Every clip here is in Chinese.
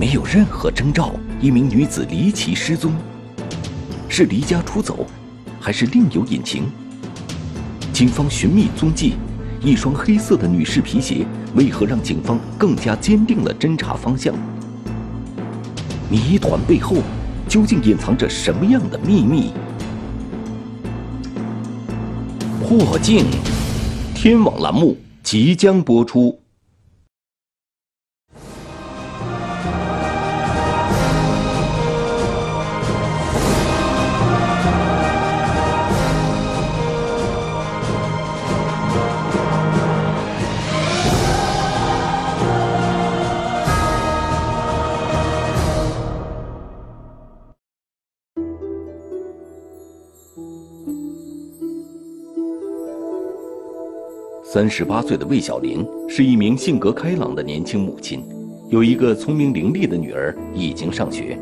没有任何征兆，一名女子离奇失踪，是离家出走，还是另有隐情？警方寻觅踪迹，一双黑色的女士皮鞋为何让警方更加坚定了侦查方向？谜团背后究竟隐藏着什么样的秘密？破镜，天网栏目即将播出。三十八岁的魏小林是一名性格开朗的年轻母亲，有一个聪明伶俐的女儿已经上学。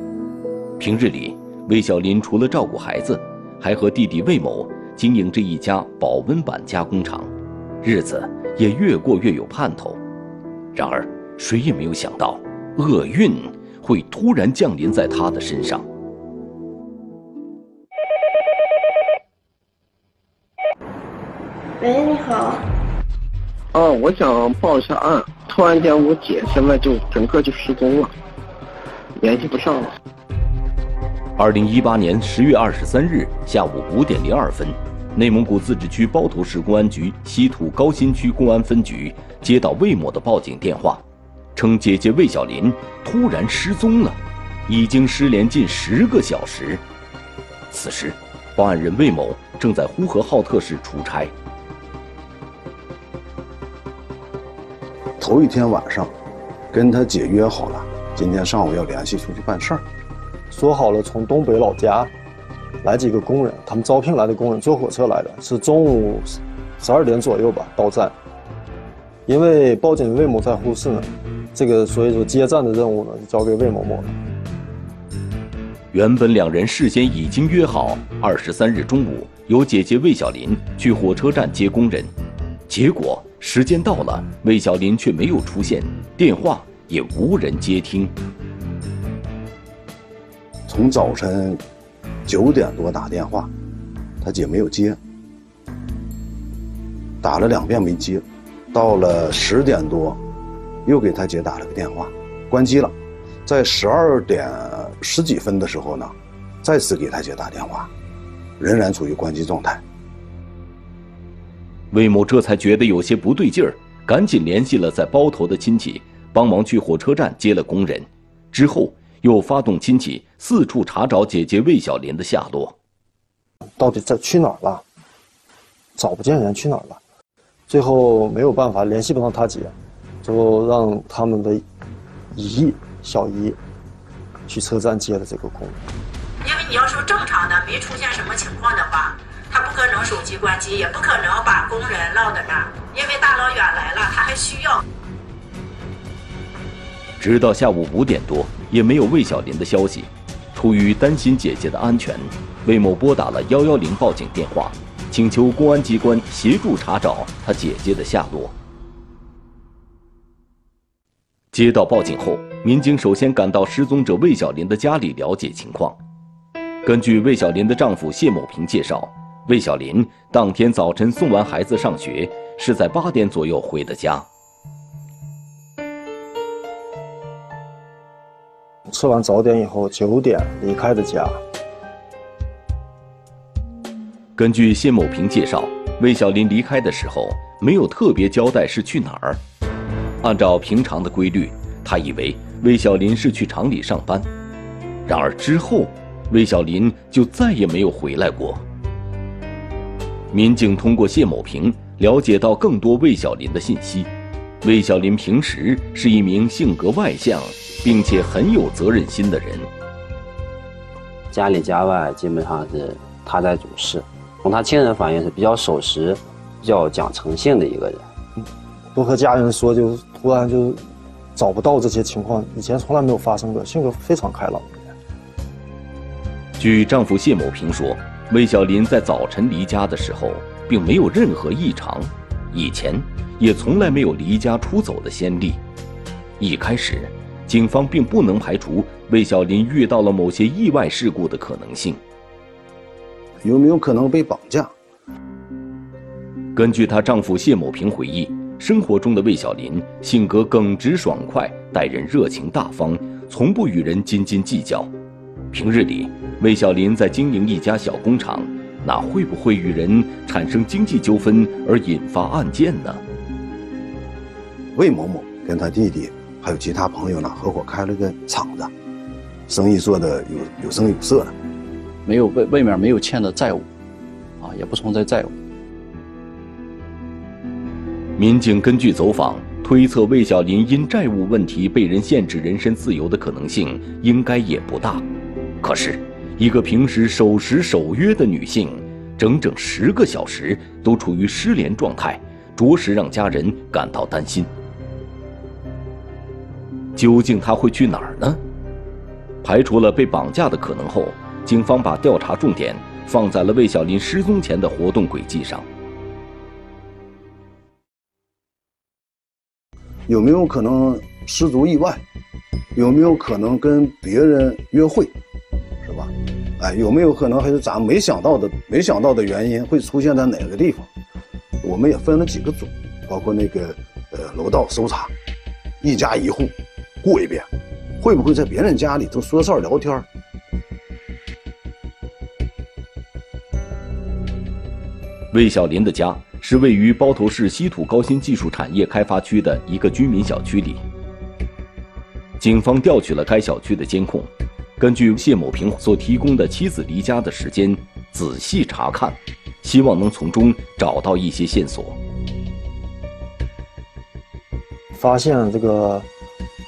平日里，魏小林除了照顾孩子，还和弟弟魏某经营着一家保温板加工厂，日子也越过越有盼头。然而，谁也没有想到，厄运会突然降临在他的身上。哦，我想报一下案。突然间，我姐现在就整个就失踪了，联系不上了。二零一八年十月二十三日下午五点零二分，内蒙古自治区包头市公安局西土高新区公安分局接到魏某的报警电话，称姐姐魏小林突然失踪了，已经失联近十个小时。此时，报案人魏某正在呼和浩特市出差。头一天晚上，跟他姐约好了，今天上午要联系出去办事儿。说好了从东北老家来几个工人，他们招聘来的工人坐火车来的，是中午十二点左右吧到站。因为报警魏某在呼市呢，这个所以说接站的任务呢就交给魏某某了。原本两人事先已经约好，二十三日中午由姐姐魏小林去火车站接工人，结果。时间到了，魏小林却没有出现，电话也无人接听。从早晨九点多打电话，他姐没有接，打了两遍没接，到了十点多，又给他姐打了个电话，关机了。在十二点十几分的时候呢，再次给他姐打电话，仍然处于关机状态。魏某这才觉得有些不对劲儿，赶紧联系了在包头的亲戚，帮忙去火车站接了工人。之后又发动亲戚四处查找姐姐魏小林的下落。到底在去哪儿了？找不见人，去哪儿了？最后没有办法联系不上他姐，就让他们的姨小姨去车站接了这个工。因为你要说正常的，没出现什么情况的话。不可能手机关机，也不可能把工人落在那，因为大老远来了，他还需要。直到下午五点多，也没有魏小林的消息。出于担心姐姐的安全，魏某拨打了幺幺零报警电话，请求公安机关协助查找他姐姐的下落。接到报警后，民警首先赶到失踪者魏小林的家里了解情况。根据魏小林的丈夫谢某平介绍。魏小林当天早晨送完孩子上学，是在八点左右回的家。吃完早点以后，九点离开的家。根据谢某平介绍，魏小林离开的时候没有特别交代是去哪儿。按照平常的规律，他以为魏小林是去厂里上班。然而之后，魏小林就再也没有回来过。民警通过谢某平了解到更多魏小林的信息。魏小林平时是一名性格外向，并且很有责任心的人。家里家外基本上是他在主事。从他亲人反映是比较守时、比较讲诚信的一个人。不和家人说，就突然就找不到这些情况，以前从来没有发生过。性格非常开朗。据丈夫谢某平说。魏小林在早晨离家的时候，并没有任何异常，以前也从来没有离家出走的先例。一开始，警方并不能排除魏小林遇到了某些意外事故的可能性。有没有可能被绑架？根据她丈夫谢某平回忆，生活中的魏小林性格耿直爽快，待人热情大方，从不与人斤斤计较。平日里，魏小林在经营一家小工厂，那会不会与人产生经济纠纷而引发案件呢？魏某某跟他弟弟还有其他朋友呢，合伙开了个厂子，生意做的有有声有色的。没有外外面没有欠的债务，啊，也不存在债务。民警根据走访推测，魏小林因债务问题被人限制人身自由的可能性应该也不大。可是，一个平时守时守约的女性，整整十个小时都处于失联状态，着实让家人感到担心。究竟她会去哪儿呢？排除了被绑架的可能后。警方把调查重点放在了魏小林失踪前的活动轨迹上。有没有可能失足意外？有没有可能跟别人约会？吧？哎，有没有可能还是咱没想到的、没想到的原因会出现在哪个地方？我们也分了几个组，包括那个呃楼道搜查，一家一户过一遍，会不会在别人家里头说事儿聊天？魏小林的家是位于包头市稀土高新技术产业开发区的一个居民小区里。警方调取了该小区的监控，根据谢某平所提供的妻子离家的时间仔细查看，希望能从中找到一些线索。发现这个，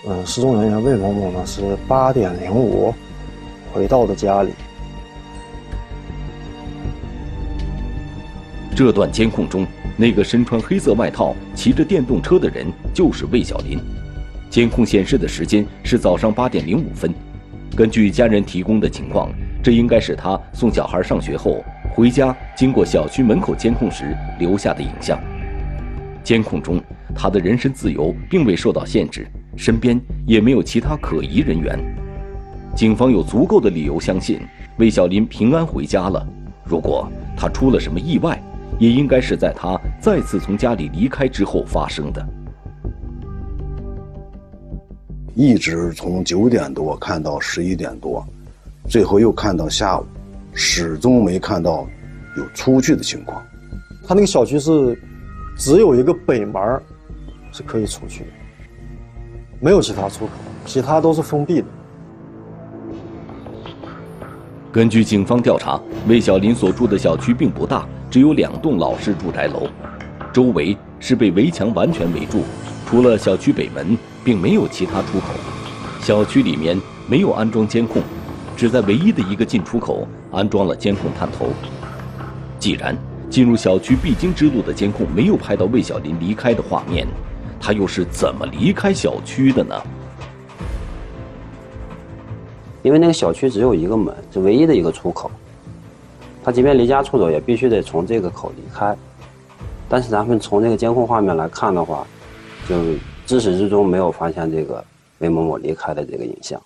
嗯，失踪人员魏某某呢是八点零五回到的家里。这段监控中，那个身穿黑色外套、骑着电动车的人就是魏小林。监控显示的时间是早上八点零五分。根据家人提供的情况，这应该是他送小孩上学后回家经过小区门口监控时留下的影像。监控中，他的人身自由并未受到限制，身边也没有其他可疑人员。警方有足够的理由相信魏小林平安回家了。如果他出了什么意外，也应该是在他再次从家里离开之后发生的。一直从九点多看到十一点多，最后又看到下午，始终没看到有出去的情况。他那个小区是只有一个北门是可以出去的，没有其他出口，其他都是封闭的。根据警方调查，魏小林所住的小区并不大。只有两栋老式住宅楼，周围是被围墙完全围住，除了小区北门，并没有其他出口。小区里面没有安装监控，只在唯一的一个进出口安装了监控探头。既然进入小区必经之路的监控没有拍到魏小林离开的画面，他又是怎么离开小区的呢？因为那个小区只有一个门，是唯一的一个出口。他即便离家出走，也必须得从这个口离开。但是咱们从这个监控画面来看的话，就自始至终没有发现这个魏某某离开的这个影像。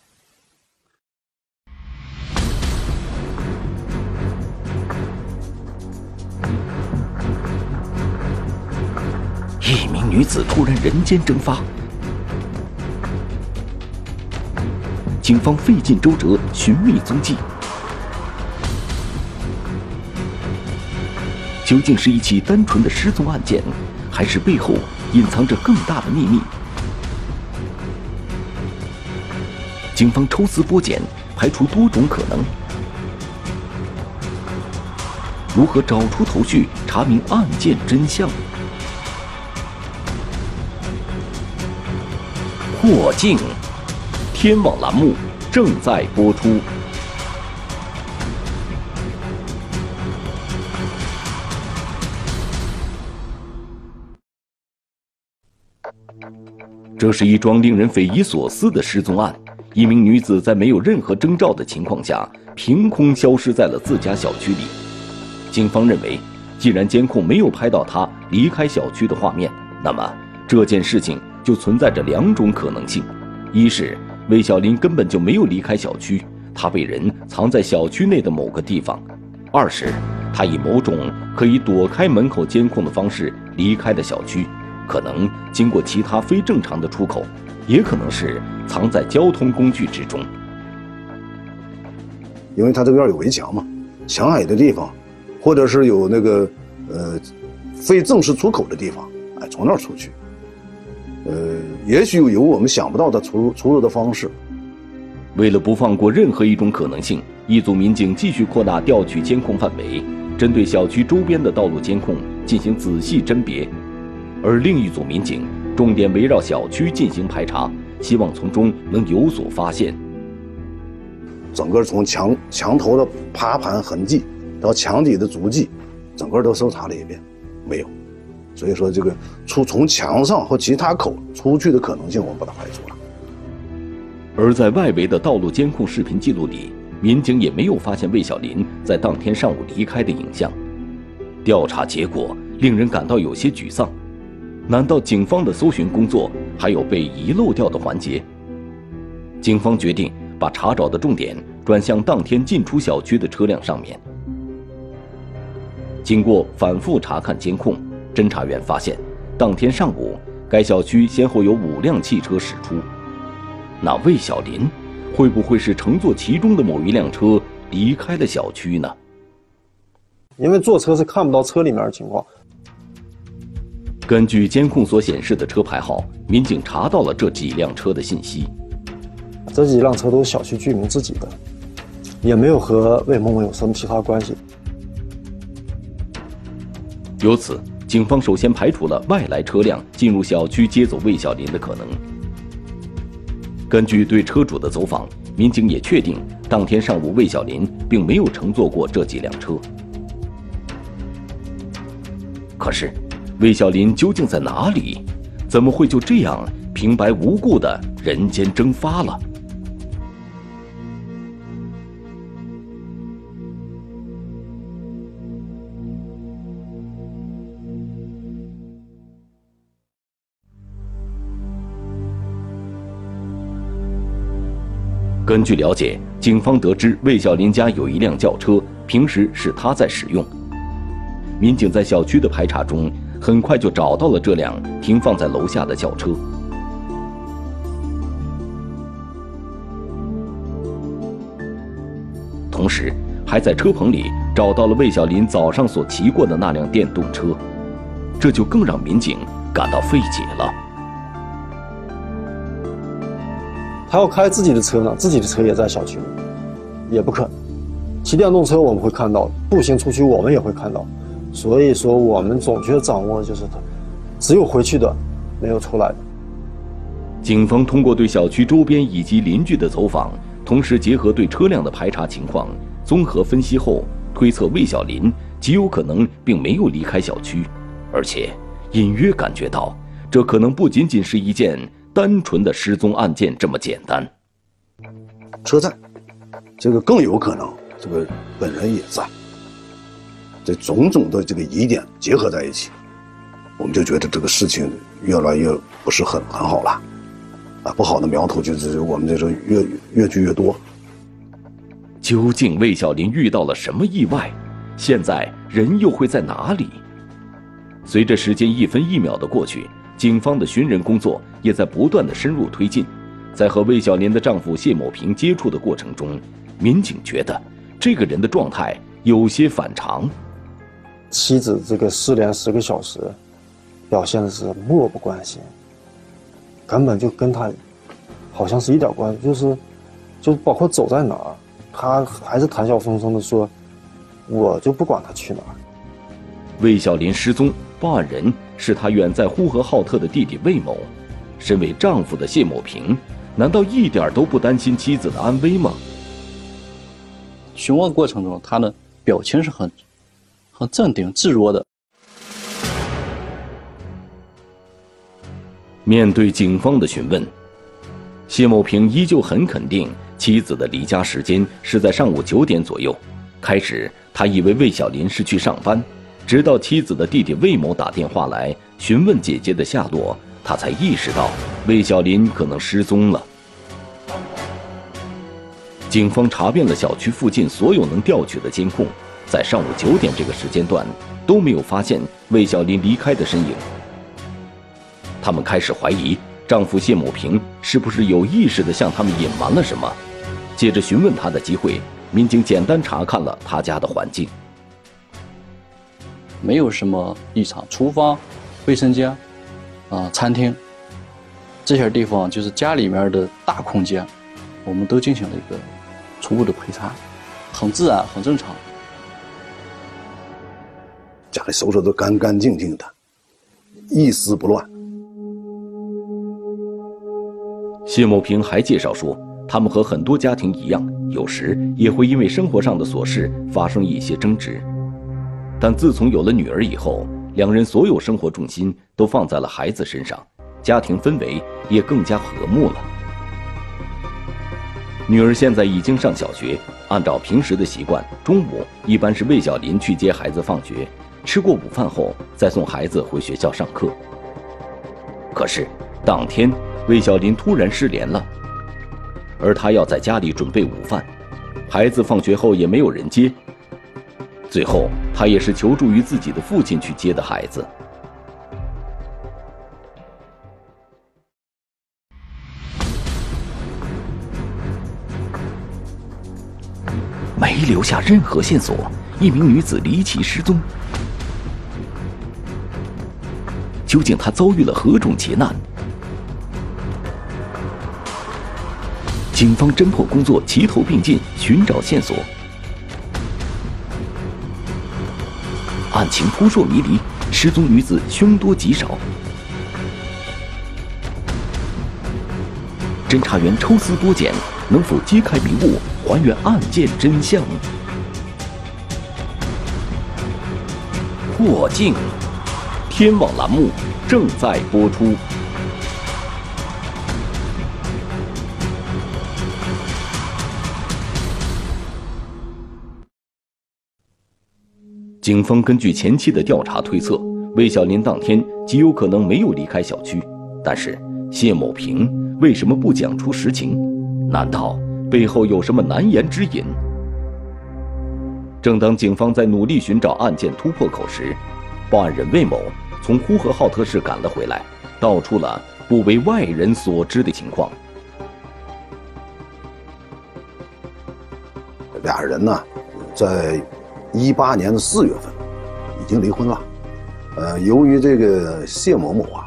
一名女子突然人间蒸发，警方费尽周折寻觅踪迹。究竟是一起单纯的失踪案件，还是背后隐藏着更大的秘密？警方抽丝剥茧，排除多种可能。如何找出头绪，查明案件真相？破镜，天网栏目正在播出。这是一桩令人匪夷所思的失踪案。一名女子在没有任何征兆的情况下，凭空消失在了自家小区里。警方认为，既然监控没有拍到她离开小区的画面，那么这件事情就存在着两种可能性：一是魏小林根本就没有离开小区，他被人藏在小区内的某个地方；二是他以某种可以躲开门口监控的方式离开了小区，可能经过其他非正常的出口，也可能是藏在交通工具之中。因为他这个院有围墙嘛，墙矮的地方，或者是有那个呃非正式出口的地方，哎，从那儿出去。呃，也许有我们想不到的出入出入的方式。为了不放过任何一种可能性，一组民警继续扩大调取监控范围，针对小区周边的道路监控进行仔细甄别；而另一组民警重点围绕小区进行排查，希望从中能有所发现。整个从墙墙头的爬盘痕迹到墙底的足迹，整个都搜查了一遍，没有。所以说，这个出从墙上和其他口出去的可能性，我们把它排除了。而在外围的道路监控视频记录里，民警也没有发现魏小林在当天上午离开的影像。调查结果令人感到有些沮丧。难道警方的搜寻工作还有被遗漏掉的环节？警方决定把查找的重点转向当天进出小区的车辆上面。经过反复查看监控。侦查员发现，当天上午，该小区先后有五辆汽车驶出。那魏小林会不会是乘坐其中的某一辆车离开了小区呢？因为坐车是看不到车里面的情况。根据监控所显示的车牌号，民警查到了这几辆车的信息。这几辆车都是小区居民自己的，也没有和魏某某有什么其他关系。由此。警方首先排除了外来车辆进入小区接走魏小林的可能。根据对车主的走访，民警也确定，当天上午魏小林并没有乘坐过这几辆车。可是，魏小林究竟在哪里？怎么会就这样平白无故的人间蒸发了？根据了解，警方得知魏小林家有一辆轿车，平时是他在使用。民警在小区的排查中，很快就找到了这辆停放在楼下的轿车，同时还在车棚里找到了魏小林早上所骑过的那辆电动车，这就更让民警感到费解了。他要开自己的车呢，自己的车也在小区里，也不可能。骑电动车我们会看到，步行出去我们也会看到，所以说我们总确掌握就是他，只有回去的，没有出来的。警方通过对小区周边以及邻居的走访，同时结合对车辆的排查情况，综合分析后推测魏小林极有可能并没有离开小区，而且隐约感觉到这可能不仅仅是一件。单纯的失踪案件这么简单？车在，这个更有可能，这个本人也在。这种种的这个疑点结合在一起，我们就觉得这个事情越来越不是很很好了。啊，不好的苗头就是我们这种越越聚越多。究竟魏小林遇到了什么意外？现在人又会在哪里？随着时间一分一秒的过去。警方的寻人工作也在不断的深入推进，在和魏小林的丈夫谢某平接触的过程中，民警觉得这个人的状态有些反常。妻子这个失联十个小时，表现的是漠不关心，根本就跟他好像是一点关系，就是就包括走在哪儿，他还是谈笑风生的说，我就不管他去哪儿。魏小林失踪，报案人。是他远在呼和浩特的弟弟魏某，身为丈夫的谢某平，难道一点都不担心妻子的安危吗？询问过程中，他的表情是很、镇定自若的。面对警方的询问，谢某平依旧很肯定妻子的离家时间是在上午九点左右。开始，他以为魏小林是去上班。直到妻子的弟弟魏某打电话来询问姐姐的下落，他才意识到魏小林可能失踪了。警方查遍了小区附近所有能调取的监控，在上午九点这个时间段都没有发现魏小林离开的身影。他们开始怀疑丈夫谢某平是不是有意识地向他们隐瞒了什么。借着询问他的机会，民警简单查看了他家的环境，没有什么异常。厨房、卫生间、啊餐厅这些地方，就是家里面的大空间，我们都进行了一个初步的排查，很自然，很正常。家里收拾的干干净净的，一丝不乱。谢某平还介绍说。他们和很多家庭一样，有时也会因为生活上的琐事发生一些争执。但自从有了女儿以后，两人所有生活重心都放在了孩子身上，家庭氛围也更加和睦了。女儿现在已经上小学，按照平时的习惯，中午一般是魏小林去接孩子放学，吃过午饭后再送孩子回学校上课。可是当天，魏小林突然失联了。而他要在家里准备午饭，孩子放学后也没有人接。最后，他也是求助于自己的父亲去接的孩子。没留下任何线索，一名女子离奇失踪。究竟她遭遇了何种劫难？警方侦破工作齐头并进，寻找线索。案情扑朔迷离，失踪女子凶多吉少。侦查员抽丝剥茧，能否揭开迷雾，还原案件真相？破境，天网栏目正在播出。警方根据前期的调查推测，魏小林当天极有可能没有离开小区。但是谢某平为什么不讲出实情？难道背后有什么难言之隐？正当警方在努力寻找案件突破口时，报案人魏某从呼和浩特市赶了回来，道出了不为外人所知的情况。俩人呢，在。一八年的四月份，已经离婚了。呃，由于这个谢某某啊，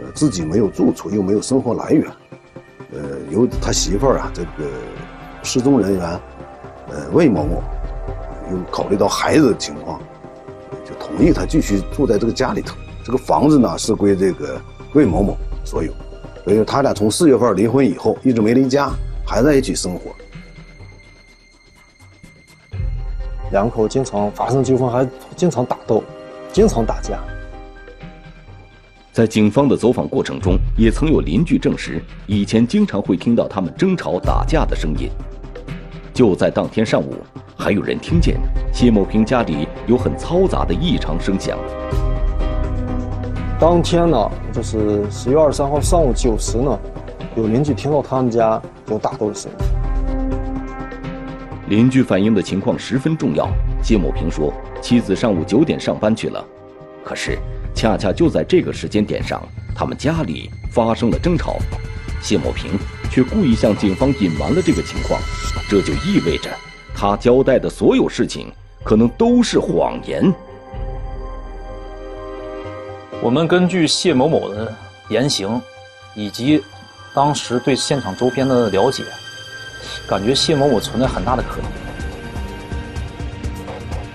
呃，自己没有住处，又没有生活来源，呃，由他媳妇儿啊，这个失踪人员，呃，魏某某，又考虑到孩子的情况，就同意他继续住在这个家里头。这个房子呢，是归这个魏某某所有。所以他俩从四月份离婚以后，一直没离家，还在一起生活。两口经常发生纠纷，还经常打斗，经常打架。在警方的走访过程中，也曾有邻居证实，以前经常会听到他们争吵打架的声音。就在当天上午，还有人听见谢某平家里有很嘈杂的异常声响。当天呢，就是十月二十三号上午九时呢，有邻居听到他们家有打斗的声音。邻居反映的情况十分重要。谢某平说，妻子上午九点上班去了，可是恰恰就在这个时间点上，他们家里发生了争吵。谢某平却故意向警方隐瞒了这个情况，这就意味着他交代的所有事情可能都是谎言。我们根据谢某某的言行，以及当时对现场周边的了解。感觉谢某某存在很大的可能，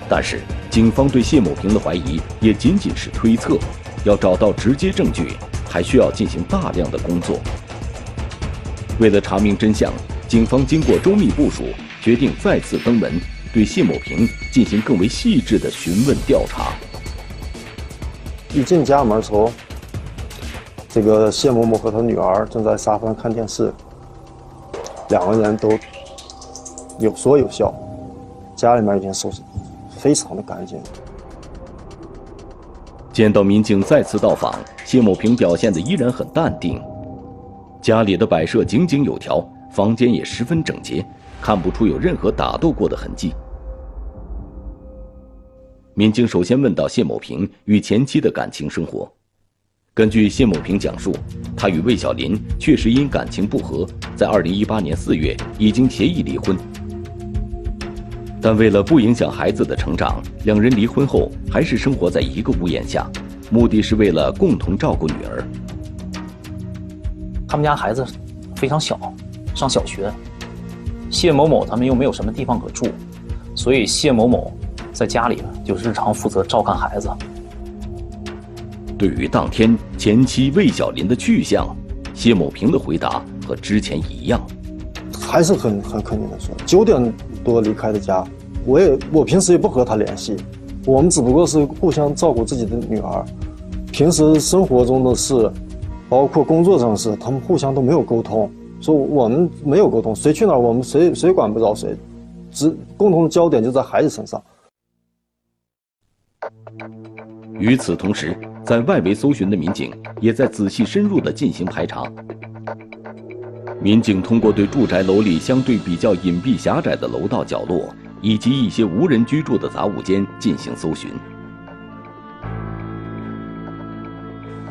但是警方对谢某平的怀疑也仅仅是推测，要找到直接证据，还需要进行大量的工作。为了查明真相，警方经过周密部署，决定再次登门，对谢某平进行更为细致的询问调查。一进家门时候，这个谢某某和他女儿正在沙发上看电视。两个人都有说有笑，家里面已经收拾非常的干净。见到民警再次到访，谢某平表现的依然很淡定，家里的摆设井井有条，房间也十分整洁，看不出有任何打斗过的痕迹。民警首先问到谢某平与前妻的感情生活。根据谢某平讲述，他与魏小林确实因感情不和，在2018年4月已经协议离婚。但为了不影响孩子的成长，两人离婚后还是生活在一个屋檐下，目的是为了共同照顾女儿。他们家孩子非常小，上小学，谢某某他们又没有什么地方可住，所以谢某某在家里就日常负责照看孩子。对于当天前妻魏小林的去向，谢某平的回答和之前一样，还是很很肯定的说，九点多离开的家，我也我平时也不和他联系，我们只不过是互相照顾自己的女儿，平时生活中的事，包括工作上的事，他们互相都没有沟通，说我们没有沟通，谁去哪儿我们谁谁管不着谁，只共同的焦点就在孩子身上。与此同时。在外围搜寻的民警也在仔细深入地进行排查。民警通过对住宅楼里相对比较隐蔽狭窄的楼道角落，以及一些无人居住的杂物间进行搜寻。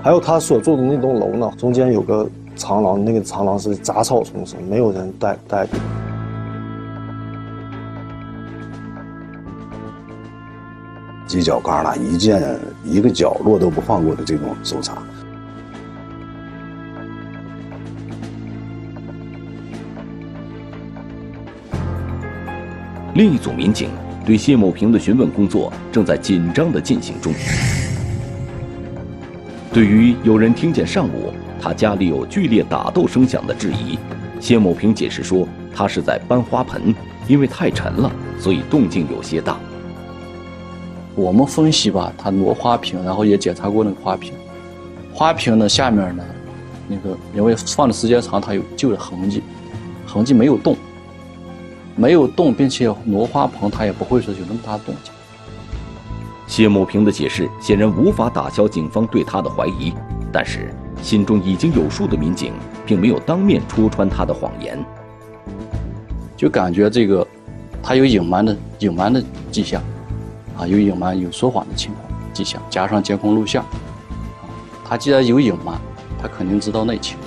还有他所住的那栋楼呢，中间有个长廊，那个长廊是杂草丛生，没有人带带。犄角旮旯一件一个角落都不放过的这种搜查。另一组民警对谢某平的询问工作正在紧张的进行中。对于有人听见上午他家里有剧烈打斗声响的质疑，谢某平解释说，他是在搬花盆，因为太沉了，所以动静有些大。我们分析吧，他挪花瓶，然后也检查过那个花瓶，花瓶呢下面呢，那个因为放的时间长，它有旧的痕迹，痕迹没有动，没有动，并且挪花盆，它也不会说有那么大动静。谢某平的解释显然无法打消警方对他的怀疑，但是心中已经有数的民警并没有当面戳穿他的谎言，就感觉这个他有隐瞒的隐瞒的迹象。啊，有隐瞒、有说谎的情况迹象，加上监控录像，他既然有隐瞒，他肯定知道内情。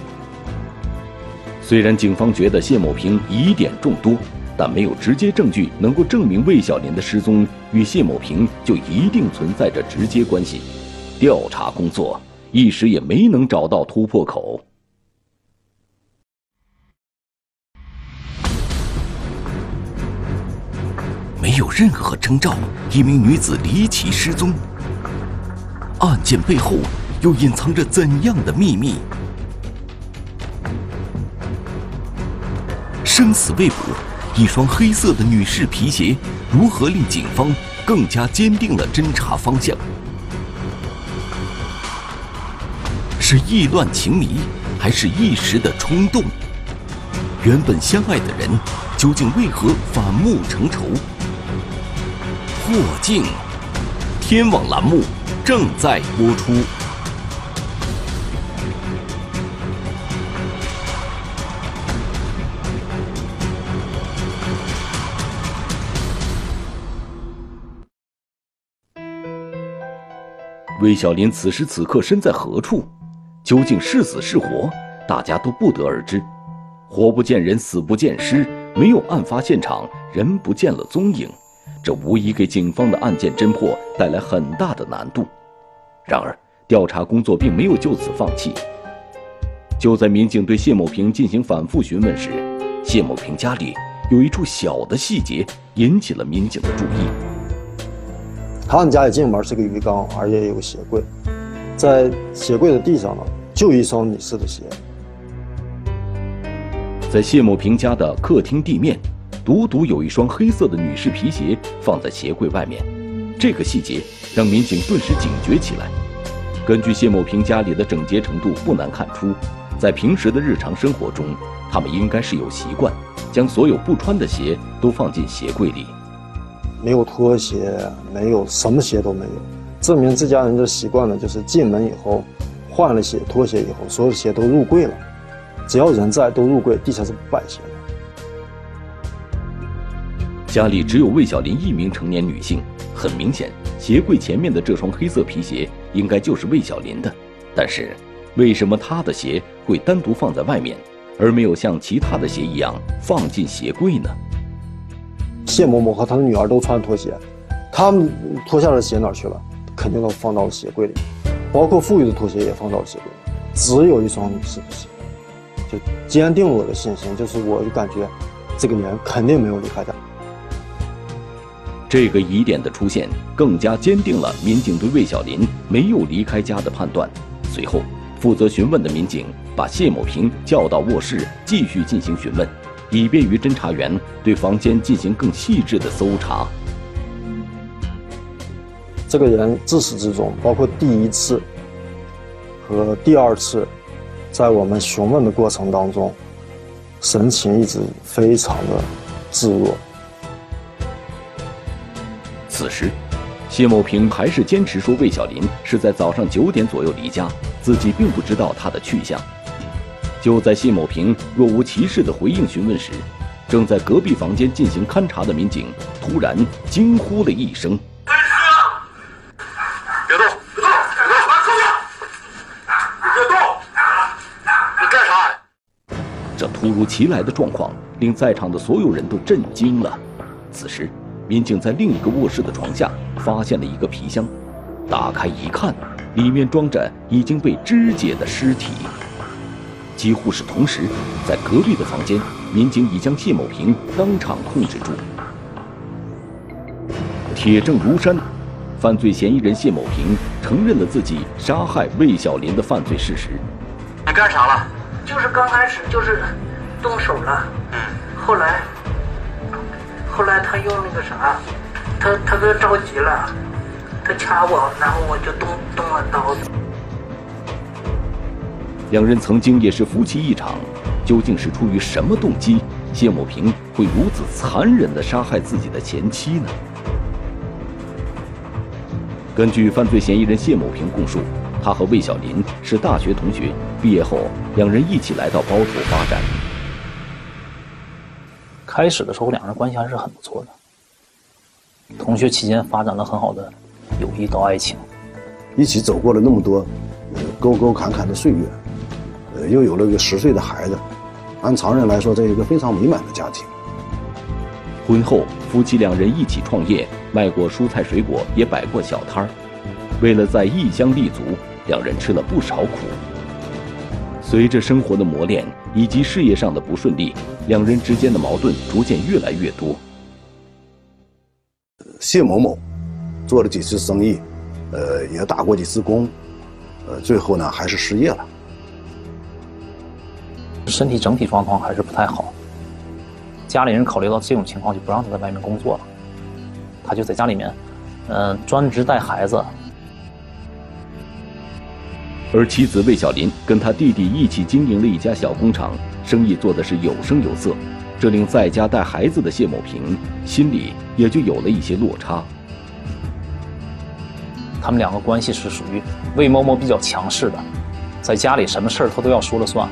虽然警方觉得谢某平疑点众多，但没有直接证据能够证明魏小林的失踪与谢某平就一定存在着直接关系，调查工作一时也没能找到突破口。没有任何征兆，一名女子离奇失踪。案件背后又隐藏着怎样的秘密？生死未卜，一双黑色的女士皮鞋如何令警方更加坚定了侦查方向？是意乱情迷，还是一时的冲动？原本相爱的人，究竟为何反目成仇？过境，天网栏目正在播出。魏小林此时此刻身在何处？究竟是死是活？大家都不得而知。活不见人，死不见尸，没有案发现场，人不见了踪影。这无疑给警方的案件侦破带来很大的难度。然而，调查工作并没有就此放弃。就在民警对谢某平进行反复询问时，谢某平家里有一处小的细节引起了民警的注意。他们家一进门是个鱼缸，而且有个鞋柜，在鞋柜的地上呢，就一双女士的鞋。在谢某平家的客厅地面。独独有一双黑色的女士皮鞋放在鞋柜外面，这个细节让民警顿时警觉起来。根据谢某平家里的整洁程度，不难看出，在平时的日常生活中，他们应该是有习惯将所有不穿的鞋都放进鞋柜里。没有拖鞋，没有什么鞋都没有，证明这家人的习惯呢，就是进门以后换了鞋、拖鞋以后，所有的鞋都入柜了，只要人在都入柜，地下是不摆鞋。家里只有魏小林一名成年女性，很明显，鞋柜前面的这双黑色皮鞋应该就是魏小林的。但是，为什么她的鞋会单独放在外面，而没有像其他的鞋一样放进鞋柜呢？谢某某和他的女儿都穿拖鞋，他们脱下的鞋哪去了？肯定都放到了鞋柜里，包括富裕的拖鞋也放到了鞋柜里，只有一双女士的鞋，就坚定了我的信心，就是我就感觉，这个人肯定没有离开家。这个疑点的出现，更加坚定了民警对魏小林没有离开家的判断。随后，负责询问的民警把谢某平叫到卧室，继续进行询问，以便于侦查员对房间进行更细致的搜查。这个人自始至终，包括第一次和第二次，在我们询问的过程当中，神情一直非常的自若。此时，谢某平还是坚持说魏小林是在早上九点左右离家，自己并不知道他的去向。就在谢某平若无其事的回应询问时，正在隔壁房间进行勘查的民警突然惊呼了一声：“别动！别动！别动！把扣下！你别动！你干啥？”这突如其来的状况令在场的所有人都震惊了。此时，民警在另一个卧室的床下发现了一个皮箱，打开一看，里面装着已经被肢解的尸体。几乎是同时，在隔壁的房间，民警已将谢某平当场控制住。铁证如山，犯罪嫌疑人谢某平承认了自己杀害魏小林的犯罪事实。你干啥了？就是刚开始就是动手了，嗯，后来后来他用那个啥，他他哥着急了，他掐我，然后我就动动了刀子。两人曾经也是夫妻一场，究竟是出于什么动机，谢某平会如此残忍地杀害自己的前妻呢？根据犯罪嫌疑人谢某平供述，他和魏小林是大学同学，毕业后两人一起来到包头发展。开始的时候，两人关系还是很不错的。同学期间发展了很好的友谊到爱情，一起走过了那么多呃沟沟坎坎的岁月，呃，又有了个十岁的孩子，按常人来说，这是一个非常美满的家庭。婚后，夫妻两人一起创业，卖过蔬菜水果，也摆过小摊儿。为了在异乡立足，两人吃了不少苦。随着生活的磨练以及事业上的不顺利，两人之间的矛盾逐渐越来越多。谢某某做了几次生意，呃，也打过几次工，呃，最后呢还是失业了。身体整体状况还是不太好。家里人考虑到这种情况，就不让他在外面工作了，他就在家里面，嗯、专职带孩子。而妻子魏小林跟他弟弟一起经营了一家小工厂，生意做的是有声有色，这令在家带孩子的谢某平心里也就有了一些落差。他们两个关系是属于魏某某比较强势的，在家里什么事儿他都要说了算。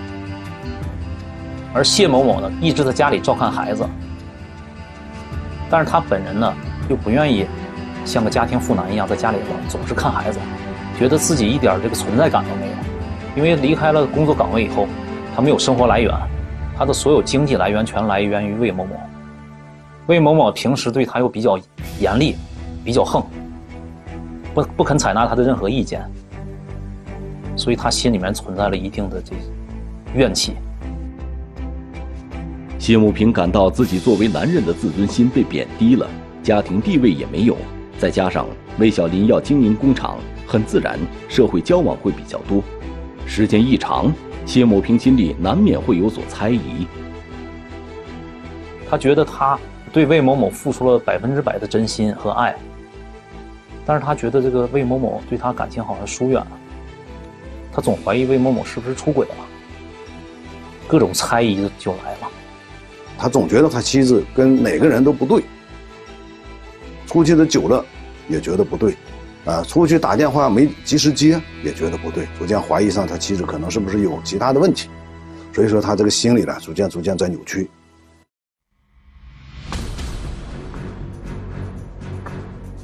而谢某某呢，一直在家里照看孩子，但是他本人呢，又不愿意像个家庭妇男一样在家里老总是看孩子，觉得自己一点这个存在感都没有，因为离开了工作岗位以后，他没有生活来源，他的所有经济来源全来源于魏某某。魏某某平时对他又比较严厉，比较横，不不肯采纳他的任何意见，所以他心里面存在了一定的这怨气。谢某平感到自己作为男人的自尊心被贬低了，家庭地位也没有，再加上魏小林要经营工厂，很自然社会交往会比较多。时间一长，谢某平心里难免会有所猜疑。他觉得他对魏某某付出了百分之百的真心和爱，但是他觉得这个魏某某对他感情好像疏远了，他总怀疑魏某某是不是出轨了，各种猜疑就来了。他总觉得他妻子跟哪个人都不对，出去的久了也觉得不对，啊，出去打电话没及时接也觉得不对，逐渐怀疑上他妻子可能是不是有其他的问题，所以说他这个心理呢逐渐逐渐在扭曲。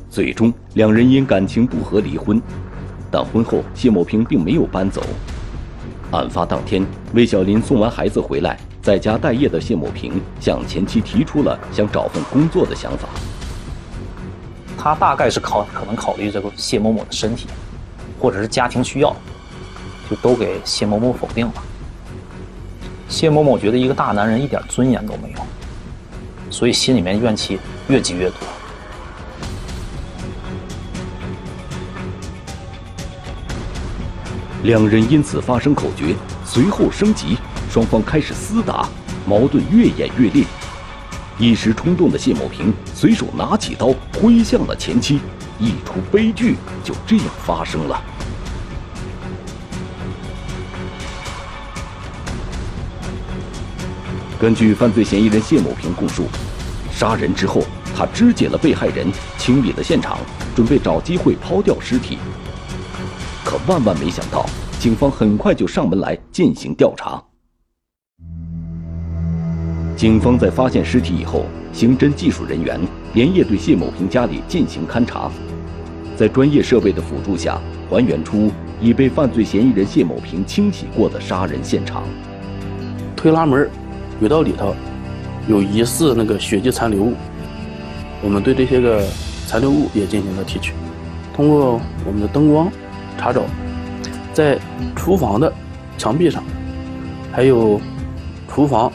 最终两人因感情不和离婚。但婚后谢某平并没有搬走。案发当天，魏小林送完孩子回来，在家待业的谢某平向前妻提出了想找份工作的想法。他大概是考可能考虑这个谢某某的身体，或者是家庭需要，就都给谢某某否定了。谢某某觉得一个大男人一点尊严都没有，所以心里面怨气越积越多。两人因此发生口角，随后升级，双方开始厮打，矛盾越演越烈。一时冲动的谢某平随手拿起刀挥向了前妻，一出悲剧就这样发生了。根据犯罪嫌疑人谢某平供述，杀人之后，他肢解了被害人，清理了现场，准备找机会抛掉尸体。可万万没想到，警方很快就上门来进行调查。警方在发现尸体以后，刑侦技术人员连夜对谢某平家里进行勘查，在专业设备的辅助下，还原出已被犯罪嫌疑人谢某平清洗过的杀人现场。推拉门轨道里头有疑似那个血迹残留物，我们对这些个残留物也进行了提取。通过我们的灯光。查找，在厨房的墙壁上，还有厨房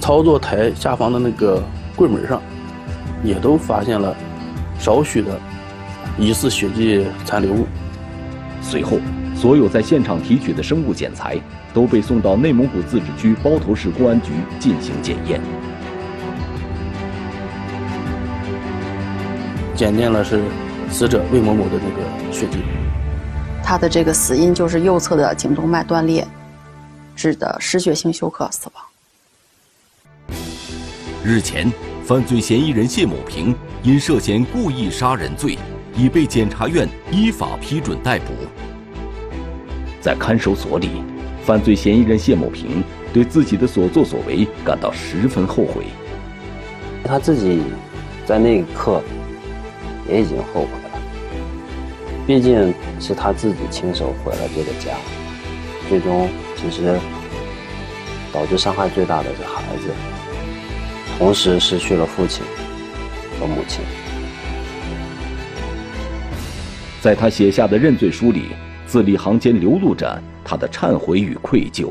操作台下方的那个柜门上，也都发现了少许的疑似血迹残留物。随后，所有在现场提取的生物检材都被送到内蒙古自治区包头市公安局进行检验，检验了是死者魏某某的那个血迹。他的这个死因就是右侧的颈动脉断裂，致的失血性休克死亡。日前，犯罪嫌疑人谢某平因涉嫌故意杀人罪，已被检察院依法批准逮捕。在看守所里，犯罪嫌疑人谢某平对自己的所作所为感到十分后悔。他自己在那一刻也已经后悔了。毕竟是他自己亲手毁了这个家，最终其实导致伤害最大的是孩子，同时失去了父亲和母亲。在他写下的认罪书里，字里行间流露着他的忏悔与愧疚。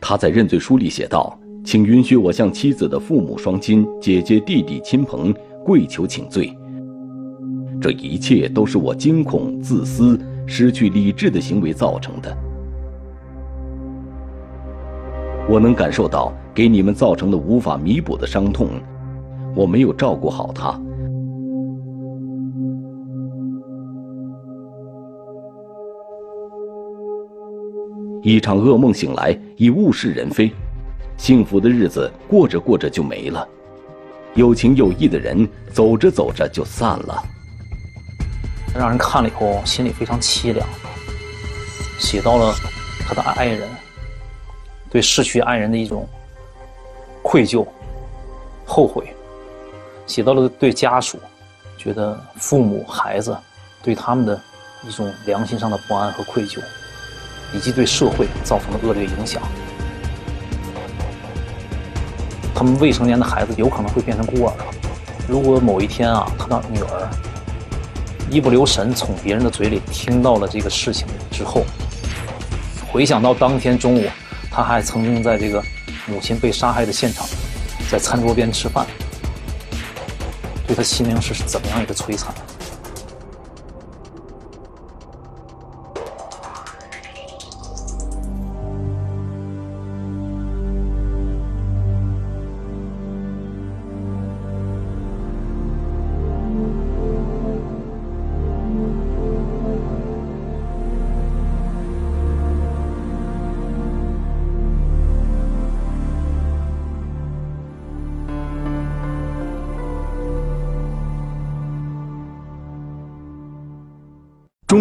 他在认罪书里写道：“请允许我向妻子的父母双亲、姐姐、弟弟、亲朋跪求请罪。”这一切都是我惊恐、自私、失去理智的行为造成的。我能感受到给你们造成的无法弥补的伤痛，我没有照顾好他。一场噩梦醒来，已物是人非，幸福的日子过着过着就没了，有情有义的人走着走着就散了。让人看了以后心里非常凄凉，写到了他的爱人对逝去爱人的一种愧疚、后悔，写到了对家属觉得父母、孩子对他们的一种良心上的不安和愧疚，以及对社会造成的恶劣影响。他们未成年的孩子有可能会变成孤儿，如果某一天啊，他的女儿。一不留神从别人的嘴里听到了这个事情之后，回想到当天中午，他还曾经在这个母亲被杀害的现场，在餐桌边吃饭，对他心灵是怎么样一个摧残？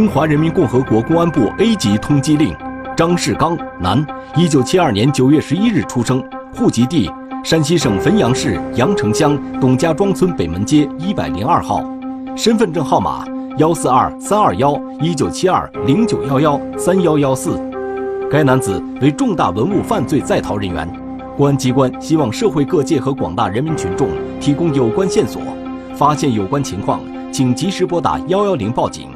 中华人民共和国公安部 A 级通缉令：张世刚，男，一九七二年九月十一日出生，户籍地山西省汾阳市阳城乡董家庄村北门街一百零二号，身份证号码幺四二三二幺一九七二零九幺幺三幺幺四。该男子为重大文物犯罪在逃人员，公安机关希望社会各界和广大人民群众提供有关线索，发现有关情况，请及时拨打幺幺零报警。